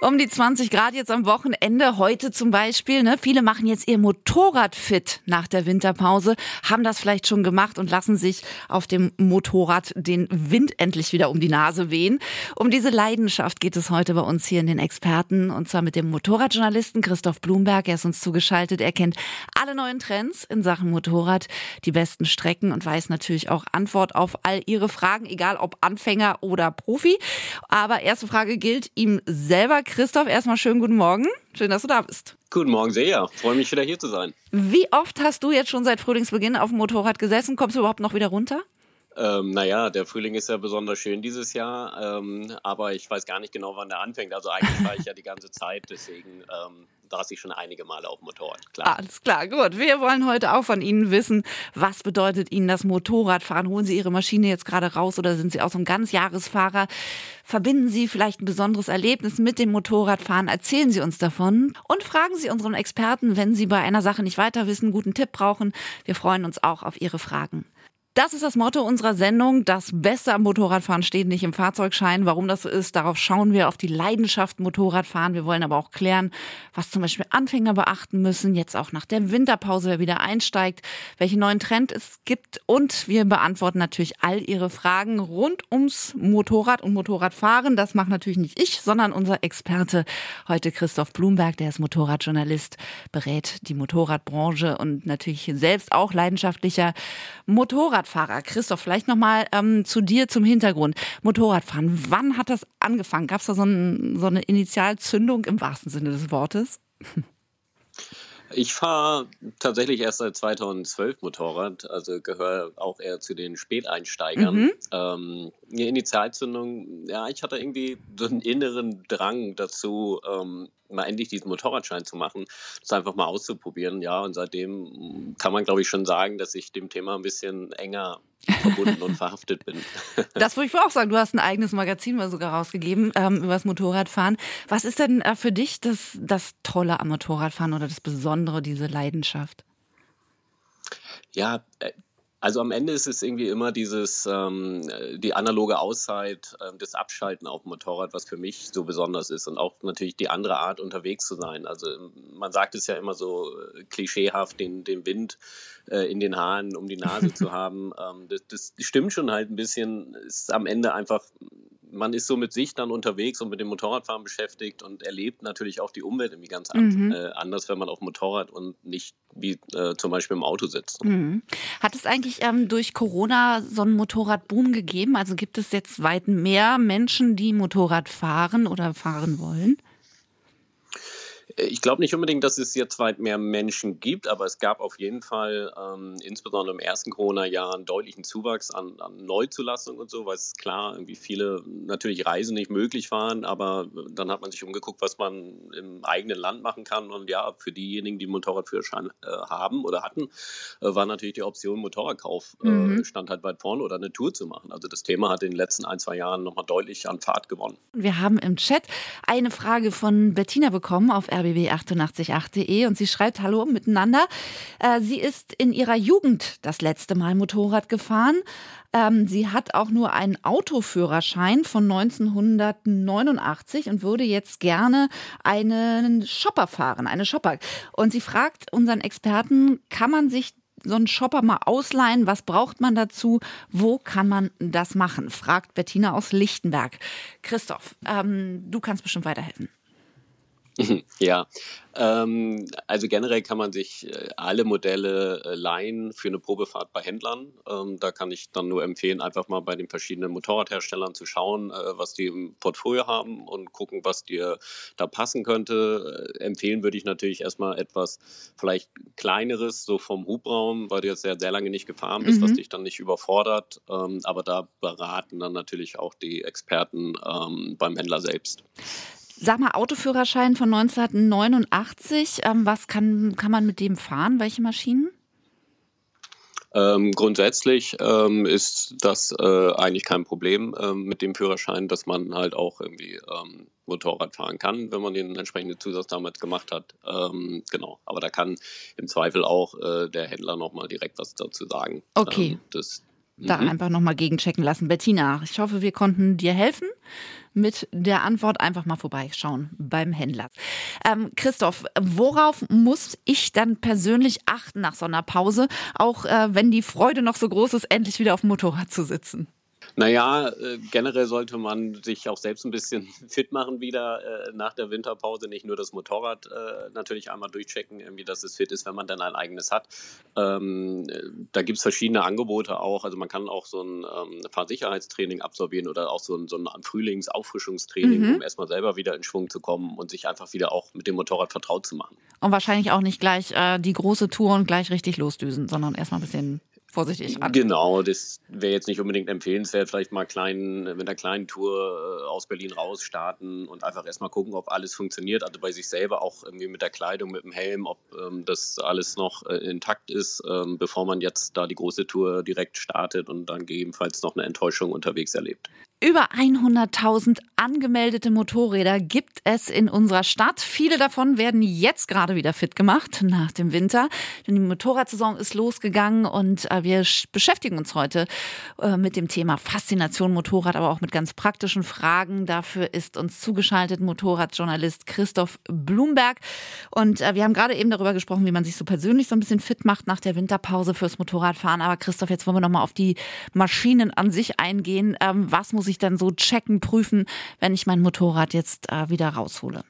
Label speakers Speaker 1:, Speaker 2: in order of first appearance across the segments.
Speaker 1: Um die 20 Grad jetzt am Wochenende, heute zum Beispiel. Ne? Viele machen jetzt ihr Motorrad fit nach der Winterpause, haben das vielleicht schon gemacht und lassen sich auf dem Motorrad den Wind endlich wieder um die Nase wehen. Um diese Leidenschaft geht es heute bei uns hier in den Experten und zwar mit dem Motorradjournalisten Christoph Blumberg. Er ist uns zugeschaltet. Er kennt alle neuen Trends in Sachen Motorrad, die besten Strecken und weiß natürlich auch Antwort auf all Ihre Fragen, egal ob Anfänger oder Profi. Aber erste Frage gilt ihm selber. Christoph, erstmal schönen guten Morgen. Schön, dass du da bist.
Speaker 2: Guten Morgen, sehr. Freue mich wieder hier zu sein.
Speaker 1: Wie oft hast du jetzt schon seit Frühlingsbeginn auf dem Motorrad gesessen? Kommst du überhaupt noch wieder runter?
Speaker 2: Ähm, naja, der Frühling ist ja besonders schön dieses Jahr, ähm, aber ich weiß gar nicht genau, wann der anfängt. Also eigentlich war ich ja die ganze Zeit, deswegen ähm, saß ich schon einige Male auf dem Motorrad. Klar.
Speaker 1: Alles klar, gut. Wir wollen heute auch von Ihnen wissen, was bedeutet Ihnen das Motorradfahren? Holen Sie Ihre Maschine jetzt gerade raus oder sind Sie auch so ein Ganzjahresfahrer? Verbinden Sie vielleicht ein besonderes Erlebnis mit dem Motorradfahren? Erzählen Sie uns davon und fragen Sie unseren Experten, wenn Sie bei einer Sache nicht weiter wissen, guten Tipp brauchen. Wir freuen uns auch auf Ihre Fragen. Das ist das Motto unserer Sendung. Das Beste am Motorradfahren steht nicht im Fahrzeugschein. Warum das so ist, darauf schauen wir auf die Leidenschaft Motorradfahren. Wir wollen aber auch klären, was zum Beispiel Anfänger beachten müssen, jetzt auch nach der Winterpause, wer wieder einsteigt, welche neuen Trends es gibt. Und wir beantworten natürlich all Ihre Fragen rund ums Motorrad und Motorradfahren. Das macht natürlich nicht ich, sondern unser Experte heute Christoph Blumberg, der ist Motorradjournalist, berät die Motorradbranche und natürlich selbst auch leidenschaftlicher Motorrad Motorradfahrer. Christoph, vielleicht nochmal ähm, zu dir zum Hintergrund. Motorradfahren, wann hat das angefangen? Gab es da so, ein, so eine Initialzündung im wahrsten Sinne des Wortes?
Speaker 2: Ich fahre tatsächlich erst seit 2012 Motorrad, also gehöre auch eher zu den Späteinsteigern. Mhm. Ähm, die Initialzündung, ja, ich hatte irgendwie so einen inneren Drang dazu, ähm, mal endlich diesen Motorradschein zu machen, das einfach mal auszuprobieren. Ja, und seitdem kann man, glaube ich, schon sagen, dass ich dem Thema ein bisschen enger verbunden und verhaftet bin.
Speaker 1: Das würde ich auch sagen. Du hast ein eigenes Magazin mal sogar rausgegeben ähm, über das Motorradfahren. Was ist denn äh, für dich das, das Tolle am Motorradfahren oder das Besondere, diese Leidenschaft?
Speaker 2: Ja, äh, also am Ende ist es irgendwie immer dieses, ähm, die analoge Auszeit, äh, das Abschalten auf dem Motorrad, was für mich so besonders ist und auch natürlich die andere Art unterwegs zu sein. Also man sagt es ja immer so äh, klischeehaft, den, den Wind äh, in den Haaren um die Nase zu haben. Ähm, das, das stimmt schon halt ein bisschen, ist am Ende einfach man ist so mit sich dann unterwegs und mit dem Motorradfahren beschäftigt und erlebt natürlich auch die Umwelt irgendwie ganz mhm. äh, anders, wenn man auf dem Motorrad und nicht wie äh, zum Beispiel im Auto sitzt.
Speaker 1: Mhm. Hat es eigentlich ähm, durch Corona so einen Motorradboom gegeben? Also gibt es jetzt weit mehr Menschen, die Motorrad fahren oder fahren wollen?
Speaker 2: Ich glaube nicht unbedingt, dass es jetzt weit mehr Menschen gibt, aber es gab auf jeden Fall ähm, insbesondere im ersten Corona-Jahr einen deutlichen Zuwachs an, an Neuzulassungen und so, weil es klar irgendwie viele natürlich Reisen nicht möglich waren, aber dann hat man sich umgeguckt, was man im eigenen Land machen kann und ja, für diejenigen, die Motorradführerschein äh, haben oder hatten, äh, war natürlich die Option Motorradkauf äh, mhm. stand halt weit vorne oder eine Tour zu machen. Also das Thema hat in den letzten ein, zwei Jahren nochmal deutlich an Fahrt gewonnen.
Speaker 1: Wir haben im Chat eine Frage von Bettina bekommen auf RB rbb888.de und sie schreibt Hallo miteinander. Äh, sie ist in ihrer Jugend das letzte Mal Motorrad gefahren. Ähm, sie hat auch nur einen Autoführerschein von 1989 und würde jetzt gerne einen Shopper fahren, eine Shopper. Und sie fragt unseren Experten, kann man sich so einen Shopper mal ausleihen? Was braucht man dazu? Wo kann man das machen? Fragt Bettina aus Lichtenberg. Christoph, ähm, du kannst bestimmt weiterhelfen.
Speaker 2: Ja, ähm, also generell kann man sich äh, alle Modelle äh, leihen für eine Probefahrt bei Händlern. Ähm, da kann ich dann nur empfehlen, einfach mal bei den verschiedenen Motorradherstellern zu schauen, äh, was die im Portfolio haben und gucken, was dir da passen könnte. Äh, empfehlen würde ich natürlich erstmal etwas vielleicht kleineres, so vom Hubraum, weil du jetzt sehr, sehr lange nicht gefahren bist, mhm. was dich dann nicht überfordert. Ähm, aber da beraten dann natürlich auch die Experten ähm, beim Händler selbst.
Speaker 1: Sag mal, Autoführerschein von 1989, ähm, was kann, kann man mit dem fahren? Welche Maschinen?
Speaker 2: Ähm, grundsätzlich ähm, ist das äh, eigentlich kein Problem ähm, mit dem Führerschein, dass man halt auch irgendwie ähm, Motorrad fahren kann, wenn man den entsprechenden Zusatz damals gemacht hat. Ähm, genau, aber da kann im Zweifel auch äh, der Händler nochmal direkt was dazu sagen.
Speaker 1: Okay.
Speaker 2: das
Speaker 1: da mhm. einfach nochmal gegenchecken lassen. Bettina, ich hoffe, wir konnten dir helfen mit der Antwort. Einfach mal vorbeischauen beim Händler. Ähm, Christoph, worauf muss ich dann persönlich achten nach so einer Pause, auch äh, wenn die Freude noch so groß ist, endlich wieder auf dem Motorrad zu sitzen?
Speaker 2: Naja, äh, generell sollte man sich auch selbst ein bisschen fit machen wieder äh, nach der Winterpause. Nicht nur das Motorrad äh, natürlich einmal durchchecken, irgendwie, dass es fit ist, wenn man dann ein eigenes hat. Ähm, da gibt es verschiedene Angebote auch. Also man kann auch so ein ähm, Fahrsicherheitstraining absolvieren oder auch so ein, so ein Frühlingsauffrischungstraining, mhm. um erstmal selber wieder in Schwung zu kommen und sich einfach wieder auch mit dem Motorrad vertraut zu machen.
Speaker 1: Und wahrscheinlich auch nicht gleich äh, die große Tour und gleich richtig losdüsen, sondern erstmal ein bisschen vorsichtig
Speaker 2: ran. Genau, das wäre jetzt nicht unbedingt empfehlenswert, vielleicht mal klein, mit einer kleinen Tour äh, aus Berlin raus starten und einfach erstmal gucken, ob alles funktioniert, also bei sich selber auch irgendwie mit der Kleidung, mit dem Helm, ob ähm, das alles noch äh, intakt ist, ähm, bevor man jetzt da die große Tour direkt startet und dann gegebenenfalls noch eine Enttäuschung unterwegs erlebt.
Speaker 1: Über 100.000 angemeldete Motorräder gibt es in unserer Stadt. Viele davon werden jetzt gerade wieder fit gemacht nach dem Winter. Denn die Motorradsaison ist losgegangen und äh, wir beschäftigen uns heute äh, mit dem Thema Faszination Motorrad, aber auch mit ganz praktischen Fragen. Dafür ist uns zugeschaltet Motorradjournalist Christoph Blumberg. Und äh, wir haben gerade eben darüber gesprochen, wie man sich so persönlich so ein bisschen fit macht nach der Winterpause fürs Motorradfahren. Aber Christoph, jetzt wollen wir nochmal auf die Maschinen an sich eingehen. Ähm, was muss muss ich dann so checken, prüfen, wenn ich mein Motorrad jetzt äh, wieder raushole?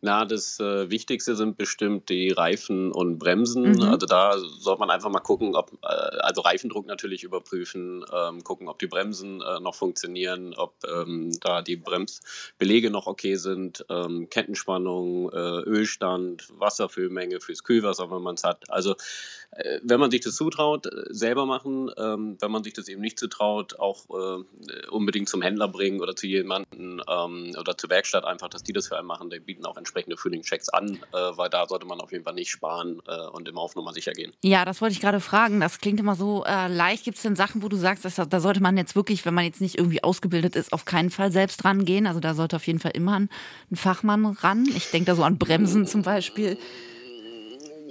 Speaker 2: Na, das äh, Wichtigste sind bestimmt die Reifen und Bremsen. Mhm. Also da sollte man einfach mal gucken, ob, äh, also Reifendruck natürlich überprüfen, ähm, gucken, ob die Bremsen äh, noch funktionieren, ob ähm, da die Bremsbelege noch okay sind, ähm, Kettenspannung, äh, Ölstand, Wasserfüllmenge fürs Kühlwasser, wenn man es hat. Also äh, wenn man sich das zutraut, äh, selber machen, ähm, wenn man sich das eben nicht zutraut, auch unbedingt zum Händler bringen oder zu jemandem ähm, oder zur Werkstatt einfach, dass die das für einen machen. Die bieten auch entsprechende Frühlingschecks an, äh, weil da sollte man auf jeden Fall nicht sparen äh, und immer auf Nummer sicher gehen.
Speaker 1: Ja, das wollte ich gerade fragen. Das klingt immer so äh, leicht. Gibt es denn Sachen, wo du sagst, dass, da sollte man jetzt wirklich, wenn man jetzt nicht irgendwie ausgebildet ist, auf keinen Fall selbst rangehen? Also da sollte auf jeden Fall immer ein, ein Fachmann ran. Ich denke da so an Bremsen zum Beispiel.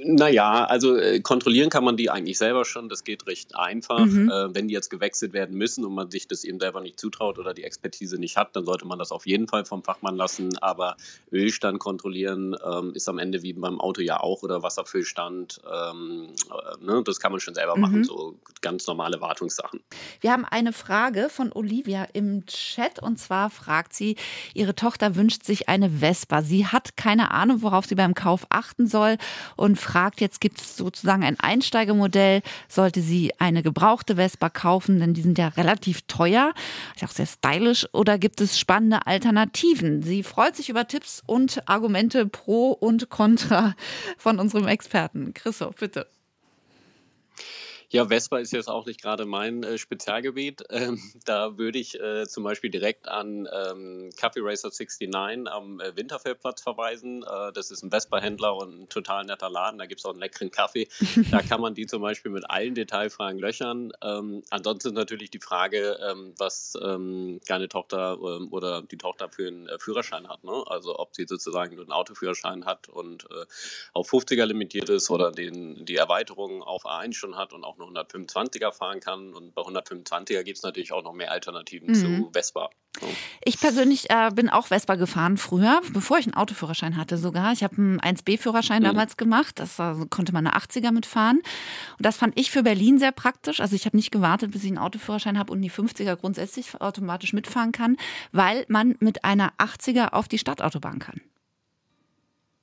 Speaker 2: Naja, also äh, kontrollieren kann man die eigentlich selber schon. Das geht recht einfach. Mhm. Äh, wenn die jetzt gewechselt werden müssen und man sich das eben selber nicht zutraut oder die Expertise nicht hat, dann sollte man das auf jeden Fall vom Fachmann lassen. Aber Ölstand kontrollieren ähm, ist am Ende wie beim Auto ja auch oder Wasserfüllstand. Ähm, äh, ne? Das kann man schon selber mhm. machen, so ganz normale Wartungssachen.
Speaker 1: Wir haben eine Frage von Olivia im Chat und zwar fragt sie, ihre Tochter wünscht sich eine Vespa. Sie hat keine Ahnung, worauf sie beim Kauf achten soll und fragt, jetzt gibt es sozusagen ein Einsteigermodell, sollte sie eine gebrauchte Vespa kaufen, denn die sind ja relativ teuer, ist auch sehr stylisch, oder gibt es spannende Alternativen? Sie freut sich über Tipps und Argumente pro und contra von unserem Experten. Christoph, bitte.
Speaker 2: Ja, Vespa ist jetzt auch nicht gerade mein äh, Spezialgebiet. Ähm, da würde ich äh, zum Beispiel direkt an ähm, Coffee Racer 69 am äh, Winterfeldplatz verweisen. Äh, das ist ein Vespa-Händler und ein total netter Laden. Da gibt es auch einen leckeren Kaffee. da kann man die zum Beispiel mit allen Detailfragen löchern. Ähm, ansonsten natürlich die Frage, ähm, was ähm, deine Tochter ähm, oder die Tochter für einen äh, Führerschein hat. Ne? Also ob sie sozusagen nur einen Autoführerschein hat und äh, auf 50er limitiert ist oder den, die Erweiterung auf A1 schon hat und auch eine 125er fahren kann. Und bei 125er gibt es natürlich auch noch mehr Alternativen mhm. zu Vespa. So.
Speaker 1: Ich persönlich äh, bin auch Vespa gefahren früher, bevor ich einen Autoführerschein hatte sogar. Ich habe einen 1B-Führerschein mhm. damals gemacht. Das also, konnte man eine 80er mitfahren. Und das fand ich für Berlin sehr praktisch. Also ich habe nicht gewartet, bis ich einen Autoführerschein habe und die 50er grundsätzlich automatisch mitfahren kann, weil man mit einer 80er auf die Stadtautobahn kann.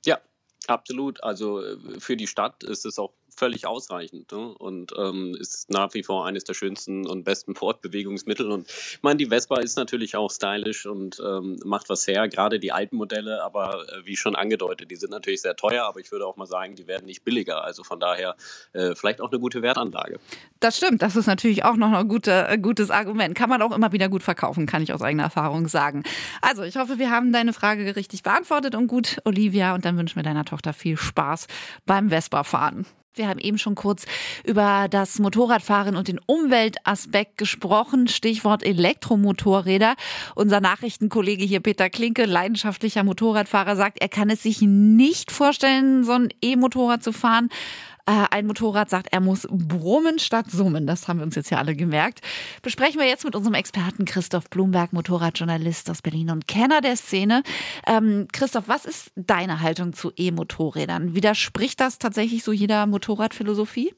Speaker 2: Ja, absolut. Also äh, für die Stadt ist es auch völlig ausreichend ne? und ähm, ist nach wie vor eines der schönsten und besten Fortbewegungsmittel. Und ich meine, die Vespa ist natürlich auch stylisch und ähm, macht was her, gerade die alten Modelle, aber äh, wie schon angedeutet, die sind natürlich sehr teuer, aber ich würde auch mal sagen, die werden nicht billiger. Also von daher äh, vielleicht auch eine gute Wertanlage.
Speaker 1: Das stimmt, das ist natürlich auch noch ein gute, äh, gutes Argument. Kann man auch immer wieder gut verkaufen, kann ich aus eigener Erfahrung sagen. Also ich hoffe, wir haben deine Frage richtig beantwortet und gut, Olivia, und dann wünschen wir deiner Tochter viel Spaß beim Vespa-Fahren. Wir haben eben schon kurz über das Motorradfahren und den Umweltaspekt gesprochen. Stichwort Elektromotorräder. Unser Nachrichtenkollege hier Peter Klinke, leidenschaftlicher Motorradfahrer, sagt, er kann es sich nicht vorstellen, so ein E-Motorrad zu fahren ein Motorrad sagt, er muss brummen statt summen. Das haben wir uns jetzt ja alle gemerkt. Besprechen wir jetzt mit unserem Experten Christoph Blumberg, Motorradjournalist aus Berlin und Kenner der Szene. Ähm, Christoph, was ist deine Haltung zu E-Motorrädern? Widerspricht das tatsächlich so jeder Motorradphilosophie?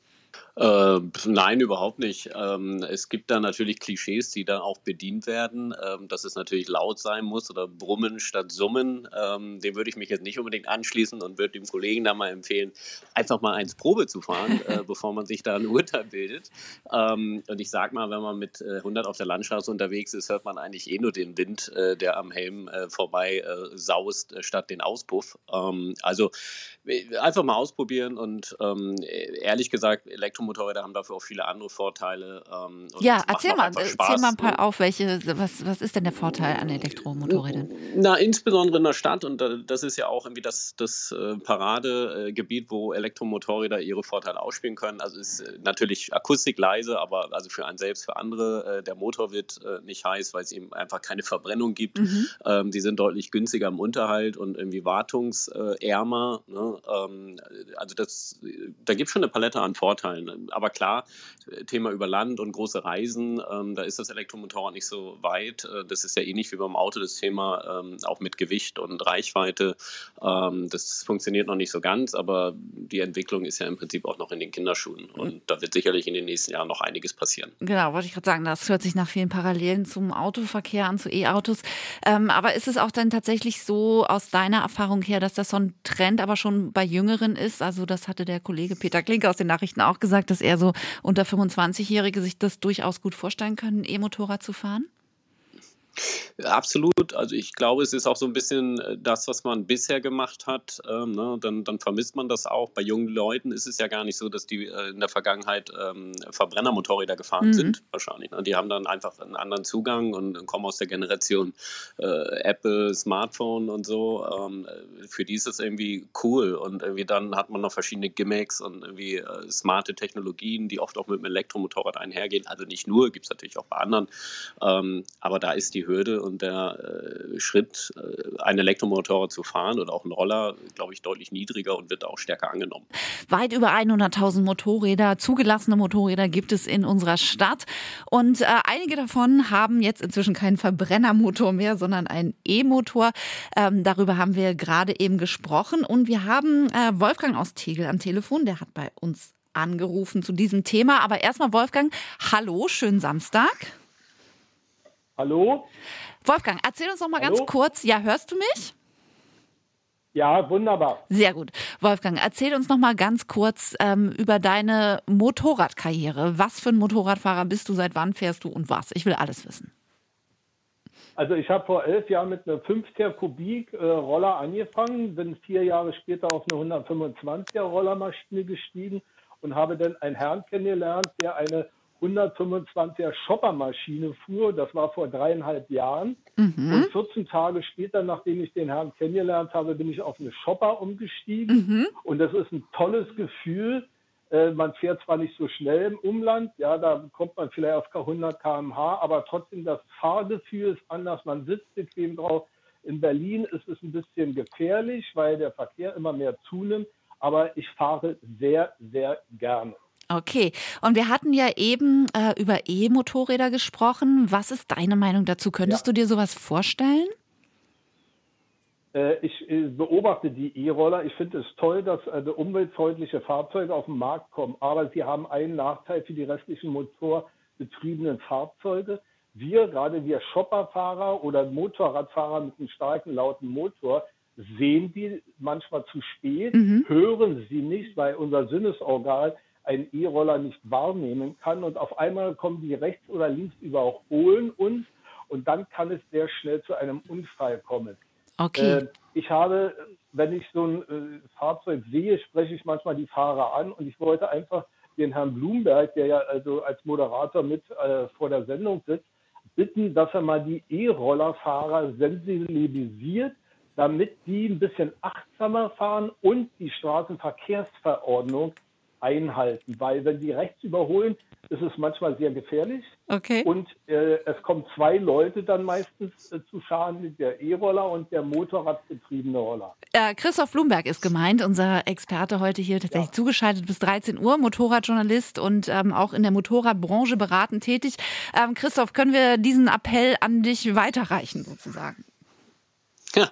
Speaker 2: Äh, nein, überhaupt nicht. Ähm, es gibt da natürlich Klischees, die dann auch bedient werden, ähm, dass es natürlich laut sein muss oder brummen statt summen. Ähm, dem würde ich mich jetzt nicht unbedingt anschließen und würde dem Kollegen da mal empfehlen, einfach mal eins Probe zu fahren, äh, bevor man sich da ein Urteil bildet. Ähm, und ich sag mal, wenn man mit äh, 100 auf der Landstraße unterwegs ist, hört man eigentlich eh nur den Wind, äh, der am Helm äh, vorbei äh, saust, statt den Auspuff. Ähm, also einfach mal ausprobieren und ähm, ehrlich gesagt, Elektromotorräder haben dafür auch viele andere Vorteile.
Speaker 1: Ähm, ja, erzähl mal, erzähl mal ein paar auf, welche, was, was ist denn der Vorteil an Elektromotorrädern?
Speaker 2: Na, insbesondere in der Stadt und das ist ja auch irgendwie das, das äh, Paradegebiet, wo Elektromotorräder ihre Vorteile ausspielen können. Also ist äh, natürlich Akustik leise, aber also für einen selbst, für andere, äh, der Motor wird nicht heiß, weil es eben einfach keine Verbrennung gibt. Mhm. Ähm, die sind deutlich günstiger im Unterhalt und irgendwie wartungsärmer. Ne? Ähm, also das, da gibt es schon eine Palette an Vorteilen. Aber klar, Thema über Land und große Reisen, ähm, da ist das Elektromotorrad nicht so weit. Äh, das ist ja ähnlich wie beim Auto das Thema, ähm, auch mit Gewicht und Reichweite. Ähm, das funktioniert noch nicht so ganz, aber die Entwicklung ist ja im Prinzip auch noch in den Kinderschuhen. Und da wird sicherlich in den nächsten Jahren noch einiges passieren.
Speaker 1: Genau, wollte ich gerade sagen, das hört sich nach vielen Parallelen zum Autoverkehr an, zu E-Autos. Ähm, aber ist es auch dann tatsächlich so aus deiner Erfahrung her, dass das so ein Trend aber schon bei Jüngeren ist? Also das hatte der Kollege Peter Klinke aus den Nachrichten auch gesagt, dass er so unter 25-Jährige sich das durchaus gut vorstellen können, E-Motorrad zu fahren?
Speaker 2: Absolut. Also ich glaube, es ist auch so ein bisschen äh, das, was man bisher gemacht hat. Ähm, ne? dann, dann, vermisst man das auch. Bei jungen Leuten ist es ja gar nicht so, dass die äh, in der Vergangenheit ähm, Verbrennermotorräder gefahren mhm. sind, wahrscheinlich. Ne? Die haben dann einfach einen anderen Zugang und kommen aus der Generation äh, Apple, Smartphone und so. Ähm, für die ist es irgendwie cool. Und irgendwie dann hat man noch verschiedene Gimmicks und irgendwie äh, smarte Technologien, die oft auch mit dem Elektromotorrad einhergehen. Also nicht nur, gibt es natürlich auch bei anderen. Ähm, aber da ist die Hürde und der äh, Schritt, äh, ein Elektromotorrad zu fahren oder auch ein Roller, glaube ich, deutlich niedriger und wird auch stärker angenommen.
Speaker 1: Weit über 100.000 Motorräder, zugelassene Motorräder gibt es in unserer Stadt und äh, einige davon haben jetzt inzwischen keinen Verbrennermotor mehr, sondern einen E-Motor. Ähm, darüber haben wir gerade eben gesprochen und wir haben äh, Wolfgang aus Tegel am Telefon, der hat bei uns angerufen zu diesem Thema. Aber erstmal Wolfgang, hallo, schönen Samstag.
Speaker 3: Hallo?
Speaker 1: Wolfgang, erzähl uns noch mal Hallo? ganz kurz. Ja, hörst du mich?
Speaker 3: Ja, wunderbar.
Speaker 1: Sehr gut. Wolfgang, erzähl uns noch mal ganz kurz ähm, über deine Motorradkarriere. Was für ein Motorradfahrer bist du? Seit wann fährst du und was? Ich will alles wissen.
Speaker 3: Also ich habe vor elf Jahren mit einer 50er Kubik äh, Roller angefangen, bin vier Jahre später auf eine 125er Rollermaschine gestiegen und habe dann einen Herrn kennengelernt, der eine 125er Shoppermaschine fuhr. Das war vor dreieinhalb Jahren. Mhm. Und 14 Tage später, nachdem ich den Herrn kennengelernt habe, bin ich auf eine Shopper umgestiegen. Mhm. Und das ist ein tolles Gefühl. Äh, man fährt zwar nicht so schnell im Umland, ja, da kommt man vielleicht auf 100 km/h, aber trotzdem das Fahrgefühl ist anders. Man sitzt bequem drauf. In Berlin ist es ein bisschen gefährlich, weil der Verkehr immer mehr zunimmt. Aber ich fahre sehr, sehr gerne.
Speaker 1: Okay, und wir hatten ja eben äh, über E-Motorräder gesprochen. Was ist deine Meinung dazu? Könntest ja. du dir sowas vorstellen?
Speaker 3: Äh, ich äh, beobachte die E-Roller. Ich finde es toll, dass äh, umweltfreundliche Fahrzeuge auf den Markt kommen. Aber sie haben einen Nachteil für die restlichen motorbetriebenen Fahrzeuge. Wir, gerade wir Shopperfahrer oder Motorradfahrer mit einem starken, lauten Motor, sehen die manchmal zu spät, mhm. hören sie nicht, weil unser Sinnesorgan ein E-Roller nicht wahrnehmen kann. Und auf einmal kommen die rechts oder links überholen uns und dann kann es sehr schnell zu einem Unfall kommen.
Speaker 1: Okay. Äh,
Speaker 3: ich habe, wenn ich so ein äh, Fahrzeug sehe, spreche ich manchmal die Fahrer an und ich wollte einfach den Herrn Blumberg, der ja also als Moderator mit äh, vor der Sendung sitzt, bitten, dass er mal die E-Rollerfahrer sensibilisiert, damit die ein bisschen achtsamer fahren und die Straßenverkehrsverordnung einhalten, weil wenn die rechts überholen, ist es manchmal sehr gefährlich.
Speaker 1: Okay.
Speaker 3: Und äh, es kommen zwei Leute dann meistens äh, zu Schaden, der E-Roller und der Motorradbetriebene Roller.
Speaker 1: Äh, Christoph Blumberg ist gemeint, unser Experte heute hier tatsächlich ja. zugeschaltet bis 13 Uhr, Motorradjournalist und ähm, auch in der Motorradbranche beratend tätig. Ähm, Christoph, können wir diesen Appell an dich weiterreichen sozusagen?
Speaker 2: Ja,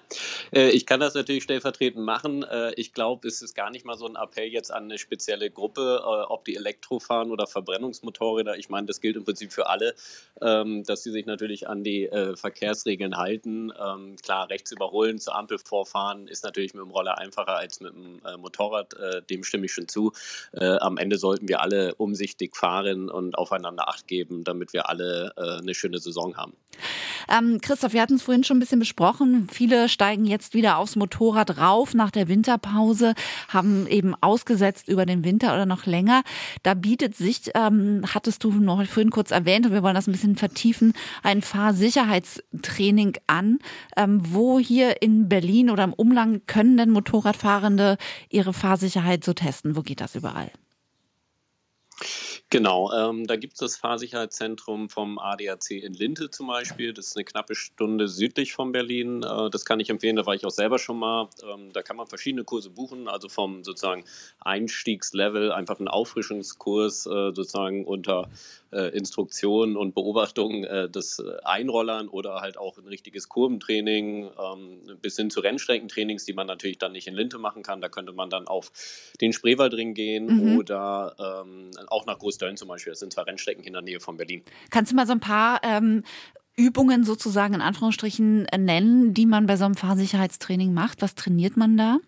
Speaker 2: äh, ich kann das natürlich stellvertretend machen. Äh, ich glaube, es ist gar nicht mal so ein Appell jetzt an eine spezielle Gruppe, äh, ob die Elektro fahren oder Verbrennungsmotorräder. Ich meine, das gilt im Prinzip für alle, ähm, dass sie sich natürlich an die Verkehrsregeln halten. Ähm, klar, rechts überholen, zur Ampel vorfahren ist natürlich mit dem Roller einfacher als mit dem Motorrad. Dem stimme ich schon zu. Am Ende sollten wir alle umsichtig fahren und aufeinander Acht geben, damit wir alle eine schöne Saison haben.
Speaker 1: Ähm, Christoph, wir hatten es vorhin schon ein bisschen besprochen. Viele Viele steigen jetzt wieder aufs Motorrad rauf nach der Winterpause, haben eben ausgesetzt über den Winter oder noch länger. Da bietet sich, ähm, hattest du noch vorhin kurz erwähnt, und wir wollen das ein bisschen vertiefen, ein Fahrsicherheitstraining an. Ähm, wo hier in Berlin oder im Umland können denn Motorradfahrende ihre Fahrsicherheit so testen? Wo geht das überall?
Speaker 2: Genau, ähm, da gibt es das Fahrsicherheitszentrum vom ADAC in Linte zum Beispiel. Das ist eine knappe Stunde südlich von Berlin. Äh, das kann ich empfehlen, da war ich auch selber schon mal. Ähm, da kann man verschiedene Kurse buchen, also vom sozusagen Einstiegslevel, einfach einen Auffrischungskurs äh, sozusagen unter äh, Instruktionen und Beobachtungen äh, des Einrollern oder halt auch ein richtiges Kurventraining ähm, bis hin zu Rennstreckentrainings, die man natürlich dann nicht in Linte machen kann. Da könnte man dann auf den Spreewaldring gehen mhm. oder ähm, auch nach Großdöllen zum Beispiel. Das sind zwei Rennstrecken in der Nähe von Berlin.
Speaker 1: Kannst du mal so ein paar ähm, Übungen sozusagen in Anführungsstrichen nennen, die man bei so einem Fahrsicherheitstraining macht? Was trainiert man da?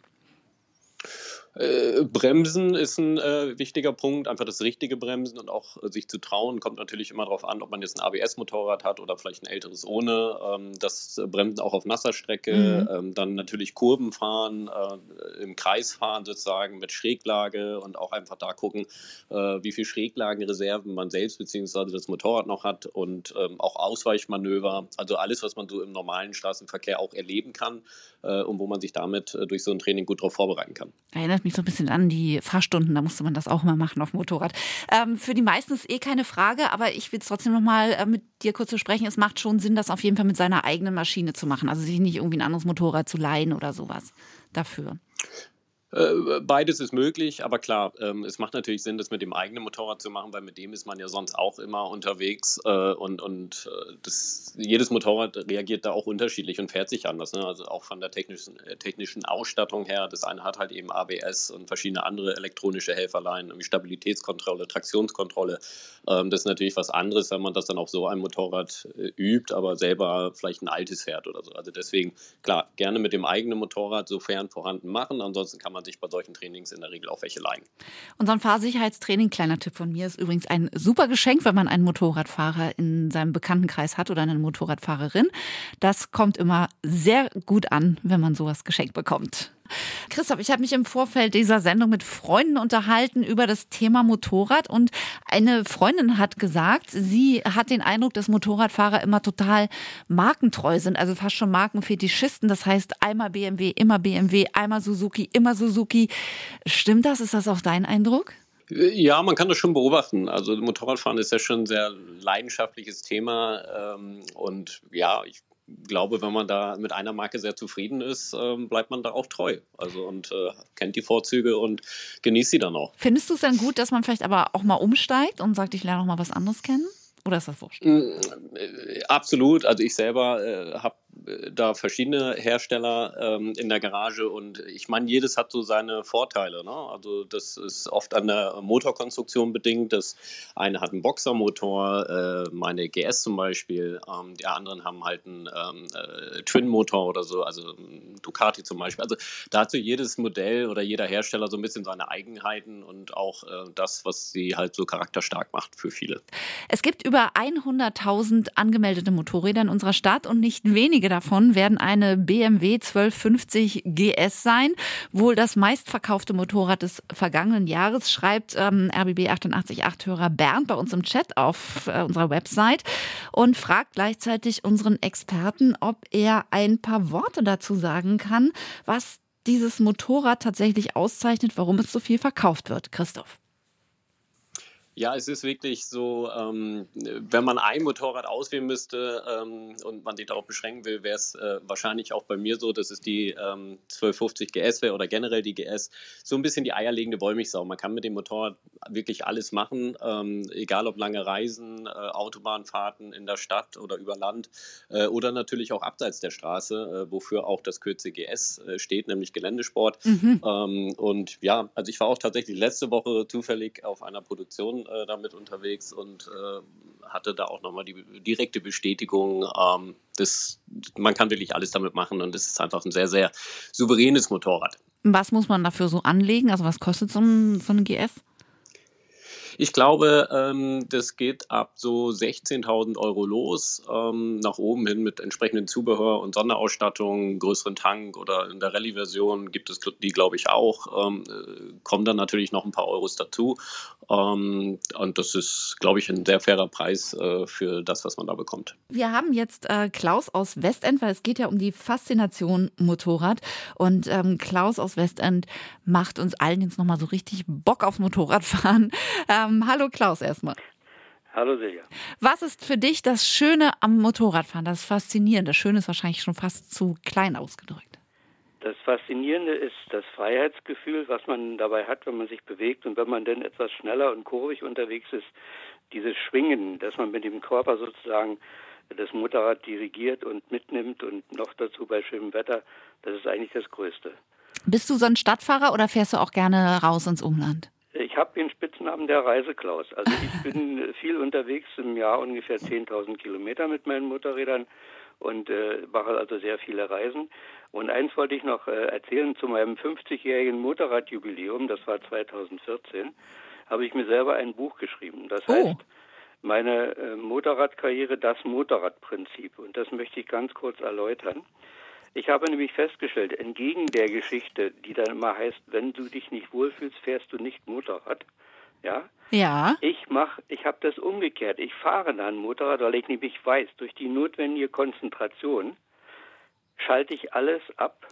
Speaker 2: Äh, Bremsen ist ein äh, wichtiger Punkt, einfach das richtige Bremsen und auch äh, sich zu trauen. Kommt natürlich immer darauf an, ob man jetzt ein ABS-Motorrad hat oder vielleicht ein älteres ohne. Ähm, das Bremsen auch auf nasser Strecke. Mhm. Ähm, dann natürlich Kurven fahren, äh, im Kreis fahren sozusagen mit Schräglage und auch einfach da gucken, äh, wie viel Schräglagenreserven man selbst bzw. das Motorrad noch hat und ähm, auch Ausweichmanöver. Also alles, was man so im normalen Straßenverkehr auch erleben kann äh, und wo man sich damit durch so ein Training gut darauf vorbereiten kann.
Speaker 1: Erinnert erinnert mich so ein bisschen an die Fahrstunden, da musste man das auch mal machen auf Motorrad. Ähm, für die meisten ist eh keine Frage, aber ich will es trotzdem noch mal äh, mit dir kurz besprechen. Es macht schon Sinn, das auf jeden Fall mit seiner eigenen Maschine zu machen, also sich nicht irgendwie ein anderes Motorrad zu leihen oder sowas dafür.
Speaker 2: Äh, beides ist möglich, aber klar, ähm, es macht natürlich Sinn, das mit dem eigenen Motorrad zu machen, weil mit dem ist man ja sonst auch immer unterwegs äh, und, und äh, das, jedes Motorrad reagiert da auch unterschiedlich und fährt sich anders. Ne? Also auch von der technischen, technischen Ausstattung her. Das eine hat halt eben ABS und verschiedene andere elektronische Helferlein, Stabilitätskontrolle, Traktionskontrolle. Ähm, das ist natürlich was anderes, wenn man das dann auf so einem Motorrad übt, aber selber vielleicht ein altes fährt oder so. Also deswegen, klar, gerne mit dem eigenen Motorrad sofern vorhanden machen. Ansonsten kann man man sich bei solchen Trainings in der Regel auch welche leihen.
Speaker 1: Unser Fahrsicherheitstraining, kleiner Tipp von mir, ist übrigens ein super Geschenk, wenn man einen Motorradfahrer in seinem Bekanntenkreis hat oder eine Motorradfahrerin. Das kommt immer sehr gut an, wenn man sowas geschenkt bekommt. Christoph, ich habe mich im Vorfeld dieser Sendung mit Freunden unterhalten über das Thema Motorrad und eine Freundin hat gesagt, sie hat den Eindruck, dass Motorradfahrer immer total markentreu sind, also fast schon Markenfetischisten. Das heißt, einmal BMW, immer BMW, einmal Suzuki, immer Suzuki. Stimmt das? Ist das auch dein Eindruck?
Speaker 2: Ja, man kann das schon beobachten. Also Motorradfahren ist ja schon ein sehr leidenschaftliches Thema. Ähm, und ja, ich glaube, wenn man da mit einer Marke sehr zufrieden ist, ähm, bleibt man da auch treu. Also und äh, kennt die Vorzüge und genießt sie dann auch.
Speaker 1: Findest du es dann gut, dass man vielleicht aber auch mal umsteigt und sagt, ich lerne auch mal was anderes kennen? Oder ist das wurscht? Mm,
Speaker 2: äh, absolut. Also ich selber äh, habe da verschiedene Hersteller ähm, in der Garage und ich meine, jedes hat so seine Vorteile. Ne? Also das ist oft an der Motorkonstruktion bedingt. Das eine hat einen Boxermotor, äh, meine GS zum Beispiel. Ähm, die anderen haben halt einen ähm, äh, Twin-Motor oder so, also Ducati zum Beispiel. Also da hat so jedes Modell oder jeder Hersteller so ein bisschen seine Eigenheiten und auch äh, das, was sie halt so charakterstark macht für viele.
Speaker 1: Es gibt über 100.000 angemeldete Motorräder in unserer Stadt und nicht wenige davon werden eine BMW 1250 GS sein. Wohl das meistverkaufte Motorrad des vergangenen Jahres, schreibt ähm, RBB 888-Hörer Bernd bei uns im Chat auf äh, unserer Website und fragt gleichzeitig unseren Experten, ob er ein paar Worte dazu sagen kann, was dieses Motorrad tatsächlich auszeichnet, warum es so viel verkauft wird. Christoph.
Speaker 2: Ja, es ist wirklich so, ähm, wenn man ein Motorrad auswählen müsste ähm, und man sich darauf beschränken will, wäre es äh, wahrscheinlich auch bei mir so, dass es die ähm, 1250 GS wäre oder generell die GS. So ein bisschen die eierlegende Wollmilchsau. Man kann mit dem Motorrad wirklich alles machen, ähm, egal ob lange Reisen, äh, Autobahnfahrten in der Stadt oder über Land äh, oder natürlich auch abseits der Straße, äh, wofür auch das Kürzel GS äh, steht, nämlich Geländesport. Mhm. Ähm, und ja, also ich war auch tatsächlich letzte Woche zufällig auf einer Produktion äh, damit unterwegs und äh, hatte da auch nochmal die direkte Bestätigung, ähm, dass man kann wirklich alles damit machen und es ist einfach ein sehr, sehr souveränes Motorrad.
Speaker 1: Was muss man dafür so anlegen? Also was kostet so ein, so ein GS?
Speaker 2: Ich glaube, ähm, das geht ab so 16.000 Euro los, ähm, nach oben hin mit entsprechendem Zubehör und Sonderausstattung, größeren Tank oder in der Rallye-Version gibt es die, glaube ich, auch. Ähm, äh, kommen dann natürlich noch ein paar Euros dazu. Ähm, und das ist, glaube ich, ein sehr fairer Preis äh, für das, was man da bekommt.
Speaker 1: Wir haben jetzt äh, Klaus aus Westend, weil es geht ja um die Faszination Motorrad. Und ähm, Klaus aus Westend macht uns allen jetzt nochmal so richtig Bock aufs Motorradfahren. Ähm, ähm, hallo Klaus erstmal.
Speaker 4: Hallo Silja.
Speaker 1: Was ist für dich das Schöne am Motorradfahren, das Faszinierende? Das Schöne ist wahrscheinlich schon fast zu klein ausgedrückt.
Speaker 4: Das Faszinierende ist das Freiheitsgefühl, was man dabei hat, wenn man sich bewegt und wenn man dann etwas schneller und kurvig unterwegs ist. Dieses Schwingen, dass man mit dem Körper sozusagen das Motorrad dirigiert und mitnimmt und noch dazu bei schönem Wetter, das ist eigentlich das Größte.
Speaker 1: Bist du so ein Stadtfahrer oder fährst du auch gerne raus ins Umland?
Speaker 4: Ich habe den Spitznamen der Reiseklaus. Also ich bin viel unterwegs, im Jahr ungefähr 10.000 Kilometer mit meinen Motorrädern und äh, mache also sehr viele Reisen. Und eins wollte ich noch äh, erzählen zu meinem 50-jährigen Motorradjubiläum, das war 2014, habe ich mir selber ein Buch geschrieben. Das oh. heißt, meine äh, Motorradkarriere, das Motorradprinzip. Und das möchte ich ganz kurz erläutern. Ich habe nämlich festgestellt, entgegen der Geschichte, die dann immer heißt, wenn du dich nicht wohlfühlst, fährst du nicht Motorrad. Ja?
Speaker 1: Ja.
Speaker 4: Ich mach, ich habe das umgekehrt. Ich fahre dann Motorrad, weil ich nämlich weiß, durch die notwendige Konzentration schalte ich alles ab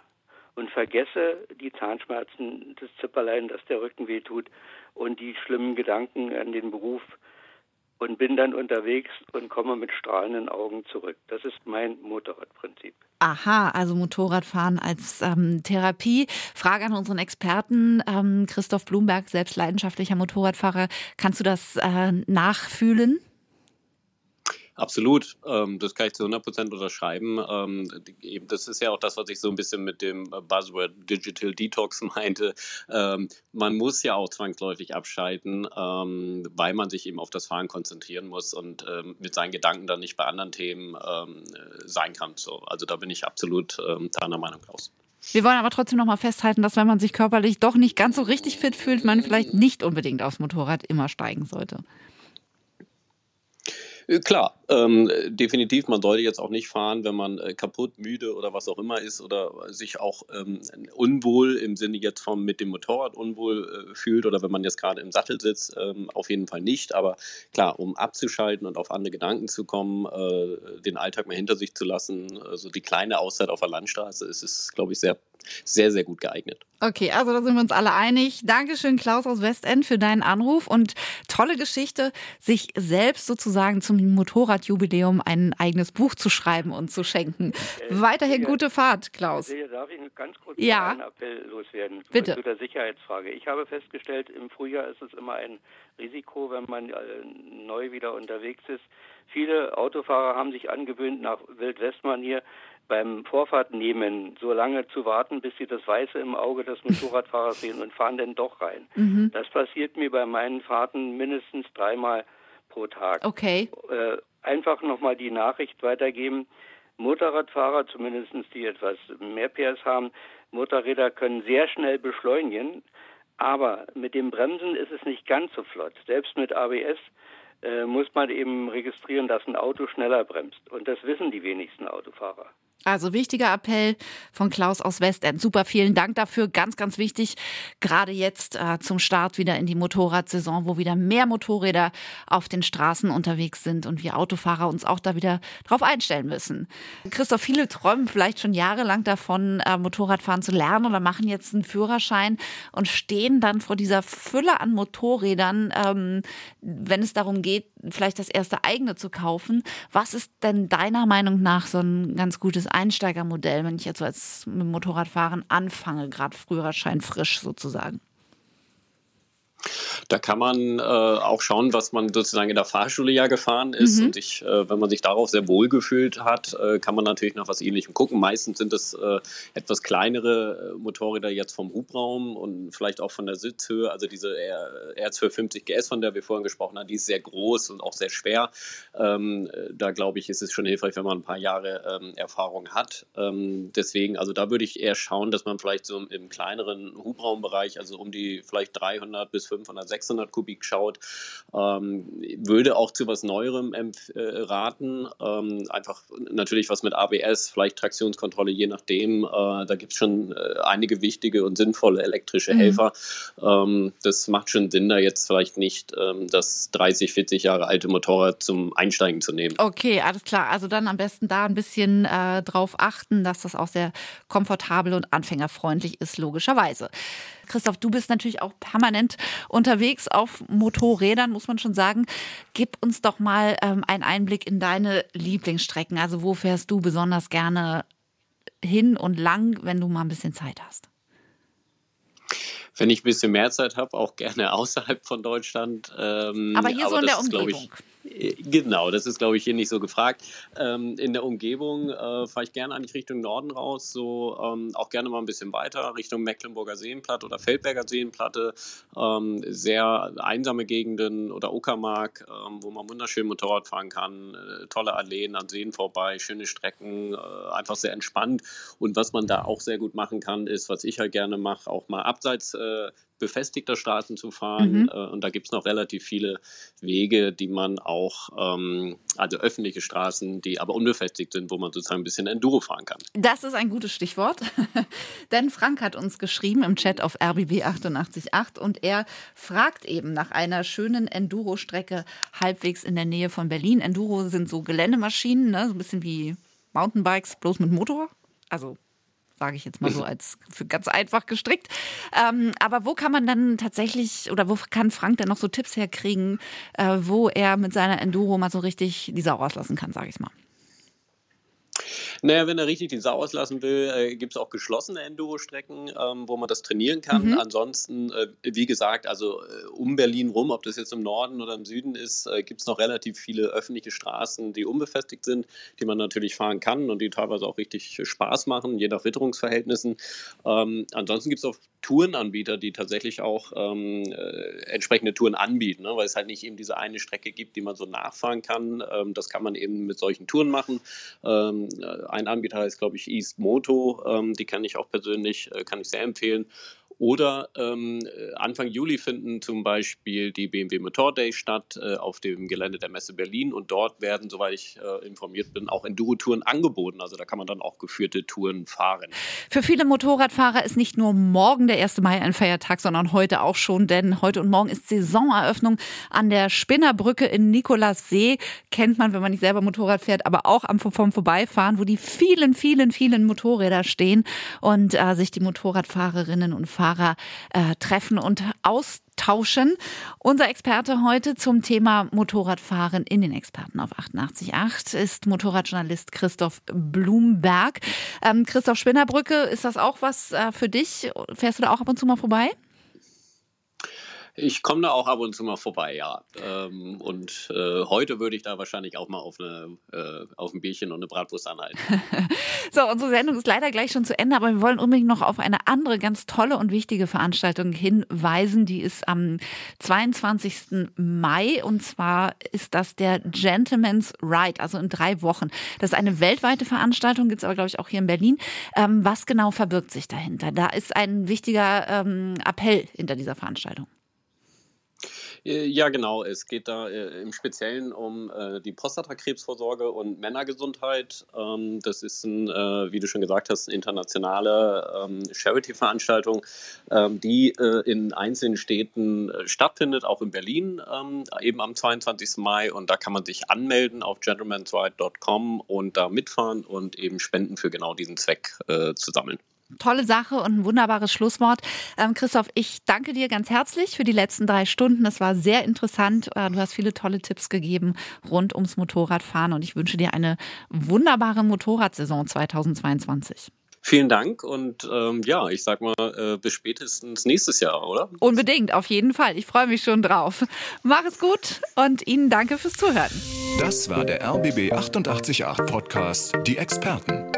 Speaker 4: und vergesse die Zahnschmerzen, das Zipperlein, dass der Rücken weh tut und die schlimmen Gedanken an den Beruf und bin dann unterwegs und komme mit strahlenden Augen zurück. Das ist mein Motorradprinzip.
Speaker 1: Aha, also Motorradfahren als ähm, Therapie. Frage an unseren Experten, ähm, Christoph Blumberg, selbst leidenschaftlicher Motorradfahrer. Kannst du das äh, nachfühlen?
Speaker 2: Absolut, ähm, das kann ich zu 100 Prozent unterschreiben. Ähm, eben, das ist ja auch das, was ich so ein bisschen mit dem Buzzword Digital Detox meinte. Ähm, man muss ja auch zwangsläufig abschalten, ähm, weil man sich eben auf das Fahren konzentrieren muss und ähm, mit seinen Gedanken dann nicht bei anderen Themen ähm, sein kann. So, also da bin ich absolut deiner Meinung, Klaus.
Speaker 1: Wir wollen aber trotzdem noch mal festhalten, dass wenn man sich körperlich doch nicht ganz so richtig fit fühlt, man vielleicht nicht unbedingt aufs Motorrad immer steigen sollte.
Speaker 2: Äh, klar, ähm, definitiv, man sollte jetzt auch nicht fahren, wenn man äh, kaputt, müde oder was auch immer ist oder sich auch ähm, unwohl im Sinne jetzt vom mit dem Motorrad unwohl äh, fühlt oder wenn man jetzt gerade im Sattel sitzt, ähm, auf jeden Fall nicht. Aber klar, um abzuschalten und auf andere Gedanken zu kommen, äh, den Alltag mal hinter sich zu lassen, also die kleine Auszeit auf der Landstraße, ist es, glaube ich, sehr sehr, sehr gut geeignet.
Speaker 1: Okay, also da sind wir uns alle einig. Dankeschön, Klaus aus Westend, für deinen Anruf und tolle Geschichte, sich selbst sozusagen zum Motorradjubiläum ein eigenes Buch zu schreiben und zu schenken. Äh, Weiterhin ja, gute Fahrt, Klaus.
Speaker 4: Darf ich ganz kurz
Speaker 1: ja.
Speaker 4: einen Appell loswerden
Speaker 1: Bitte.
Speaker 4: zu der Sicherheitsfrage? Ich habe festgestellt, im Frühjahr ist es immer ein Risiko, wenn man äh, neu wieder unterwegs ist. Viele Autofahrer haben sich angewöhnt, nach Wildwestmanier beim Vorfahrt nehmen, so lange zu warten, bis sie das Weiße im Auge des Motorradfahrers sehen und fahren dann doch rein. Mhm. Das passiert mir bei meinen Fahrten mindestens dreimal pro Tag.
Speaker 1: Okay.
Speaker 4: Äh, einfach nochmal die Nachricht weitergeben. Motorradfahrer, zumindest die etwas mehr PS haben, Motorräder können sehr schnell beschleunigen, aber mit dem Bremsen ist es nicht ganz so flott. Selbst mit ABS äh, muss man eben registrieren, dass ein Auto schneller bremst. Und das wissen die wenigsten Autofahrer.
Speaker 1: Also wichtiger Appell von Klaus aus Westend. Super, vielen Dank dafür. Ganz, ganz wichtig, gerade jetzt äh, zum Start wieder in die Motorradsaison, wo wieder mehr Motorräder auf den Straßen unterwegs sind und wir Autofahrer uns auch da wieder drauf einstellen müssen. Christoph, viele träumen vielleicht schon jahrelang davon, äh, Motorradfahren zu lernen oder machen jetzt einen Führerschein und stehen dann vor dieser Fülle an Motorrädern, ähm, wenn es darum geht, vielleicht das erste eigene zu kaufen. Was ist denn deiner Meinung nach so ein ganz gutes Einsteigermodell, wenn ich jetzt so als mit Motorradfahren anfange, gerade Führerschein frisch sozusagen?
Speaker 2: Da kann man äh, auch schauen, was man sozusagen in der Fahrschule ja gefahren ist. Mhm. Und ich, äh, wenn man sich darauf sehr wohl gefühlt hat, äh, kann man natürlich nach was Ähnlichem gucken. Meistens sind es äh, etwas kleinere äh, Motorräder jetzt vom Hubraum und vielleicht auch von der Sitzhöhe. Also diese R250 GS, von der wir vorhin gesprochen haben, die ist sehr groß und auch sehr schwer. Ähm, da glaube ich, ist es schon hilfreich, wenn man ein paar Jahre ähm, Erfahrung hat. Ähm, deswegen, also da würde ich eher schauen, dass man vielleicht so im kleineren Hubraumbereich, also um die vielleicht 300 bis 500, 600 Kubik schaut, ähm, würde auch zu was Neuerem äh, raten. Ähm, einfach natürlich was mit ABS, vielleicht Traktionskontrolle, je nachdem. Äh, da gibt es schon äh, einige wichtige und sinnvolle elektrische mhm. Helfer. Ähm, das macht schon Sinn, da jetzt vielleicht nicht ähm, das 30, 40 Jahre alte Motorrad zum Einsteigen zu nehmen.
Speaker 1: Okay, alles klar. Also dann am besten da ein bisschen äh, drauf achten, dass das auch sehr komfortabel und anfängerfreundlich ist, logischerweise. Christoph, du bist natürlich auch permanent unterwegs auf Motorrädern, muss man schon sagen. Gib uns doch mal ähm, einen Einblick in deine Lieblingsstrecken. Also wo fährst du besonders gerne hin und lang, wenn du mal ein bisschen Zeit hast?
Speaker 2: Wenn ich ein bisschen mehr Zeit habe, auch gerne außerhalb von Deutschland.
Speaker 1: Ähm, aber hier aber so in der Umgebung.
Speaker 2: Ich, genau, das ist, glaube ich, hier nicht so gefragt. Ähm, in der Umgebung äh, fahre ich gerne eigentlich Richtung Norden raus, so ähm, auch gerne mal ein bisschen weiter, Richtung Mecklenburger Seenplatte oder Feldberger Seenplatte. Ähm, sehr einsame Gegenden oder Uckermark, ähm, wo man wunderschön Motorrad fahren kann, äh, tolle Alleen an Seen vorbei, schöne Strecken, äh, einfach sehr entspannt. Und was man da auch sehr gut machen kann, ist, was ich halt gerne mache, auch mal abseits äh, befestigter Straßen zu fahren. Mhm. Äh, und da gibt es noch relativ viele Wege, die man auch, ähm, also öffentliche Straßen, die aber unbefestigt sind, wo man sozusagen ein bisschen Enduro fahren kann.
Speaker 1: Das ist ein gutes Stichwort. Denn Frank hat uns geschrieben im Chat auf RBB 888 und er fragt eben nach einer schönen Enduro-Strecke halbwegs in der Nähe von Berlin. Enduro sind so Geländemaschinen, ne? so ein bisschen wie Mountainbikes, bloß mit Motor. Also sage ich jetzt mal so als für ganz einfach gestrickt. Ähm, aber wo kann man dann tatsächlich oder wo kann Frank denn noch so Tipps herkriegen, äh, wo er mit seiner Enduro mal so richtig die Sau rauslassen kann, sage ich mal?
Speaker 2: Naja, wenn er richtig die Sau auslassen will, äh, gibt es auch geschlossene Enduro-Strecken, ähm, wo man das trainieren kann. Mhm. Ansonsten, äh, wie gesagt, also äh, um Berlin rum, ob das jetzt im Norden oder im Süden ist, äh, gibt es noch relativ viele öffentliche Straßen, die unbefestigt sind, die man natürlich fahren kann und die teilweise auch richtig Spaß machen, je nach Witterungsverhältnissen. Ähm, ansonsten gibt es auch Tourenanbieter, die tatsächlich auch ähm, äh, entsprechende Touren anbieten, ne? weil es halt nicht eben diese eine Strecke gibt, die man so nachfahren kann. Ähm, das kann man eben mit solchen Touren machen. Äh, ein Anbieter heißt, glaube ich, East Moto. Ähm, die kann ich auch persönlich, äh, kann ich sehr empfehlen. Oder ähm, Anfang Juli finden zum Beispiel die BMW Motor Day statt äh, auf dem Gelände der Messe Berlin und dort werden, soweit ich äh, informiert bin, auch Enduro-Touren angeboten. Also da kann man dann auch geführte Touren fahren.
Speaker 1: Für viele Motorradfahrer ist nicht nur morgen der 1. Mai ein Feiertag, sondern heute auch schon, denn heute und morgen ist Saisoneröffnung an der Spinnerbrücke in Nikolassee. Kennt man, wenn man nicht selber Motorrad fährt, aber auch am vom Vorbeifahren, wo die vielen, vielen, vielen Motorräder stehen und äh, sich die Motorradfahrerinnen und Fahrer Fahrer äh, treffen und austauschen. Unser Experte heute zum Thema Motorradfahren in den Experten auf 88.8 ist Motorradjournalist Christoph Blumberg. Ähm, Christoph Spinnerbrücke, ist das auch was äh, für dich? Fährst du da auch ab und zu mal vorbei?
Speaker 2: Ich komme da auch ab und zu mal vorbei, ja. Ähm, und äh, heute würde ich da wahrscheinlich auch mal auf, eine, äh, auf ein Bierchen und eine Bratwurst anhalten.
Speaker 1: so, unsere Sendung ist leider gleich schon zu Ende, aber wir wollen unbedingt noch auf eine andere ganz tolle und wichtige Veranstaltung hinweisen. Die ist am 22. Mai und zwar ist das der Gentleman's Ride, also in drei Wochen. Das ist eine weltweite Veranstaltung, gibt es aber, glaube ich, auch hier in Berlin. Ähm, was genau verbirgt sich dahinter? Da ist ein wichtiger ähm, Appell hinter dieser Veranstaltung.
Speaker 2: Äh, ja, genau. Es geht da äh, im Speziellen um äh, die Prostatakrebsvorsorge und Männergesundheit. Ähm, das ist, ein, äh, wie du schon gesagt hast, eine internationale ähm, Charity-Veranstaltung, ähm, die äh, in einzelnen Städten äh, stattfindet, auch in Berlin, ähm, eben am 22. Mai. Und da kann man sich anmelden auf gentleman'sride.com und da mitfahren und eben Spenden für genau diesen Zweck zu sammeln
Speaker 1: tolle Sache und ein wunderbares Schlusswort. Ähm, Christoph, ich danke dir ganz herzlich für die letzten drei Stunden. Es war sehr interessant. Äh, du hast viele tolle Tipps gegeben rund ums Motorradfahren und ich wünsche dir eine wunderbare Motorradsaison 2022.
Speaker 2: Vielen Dank und ähm, ja, ich sag mal, äh, bis spätestens nächstes Jahr, oder?
Speaker 1: Unbedingt, auf jeden Fall. Ich freue mich schon drauf. Mach es gut und Ihnen danke fürs Zuhören.
Speaker 5: Das war der RBB 888 Podcast, die Experten.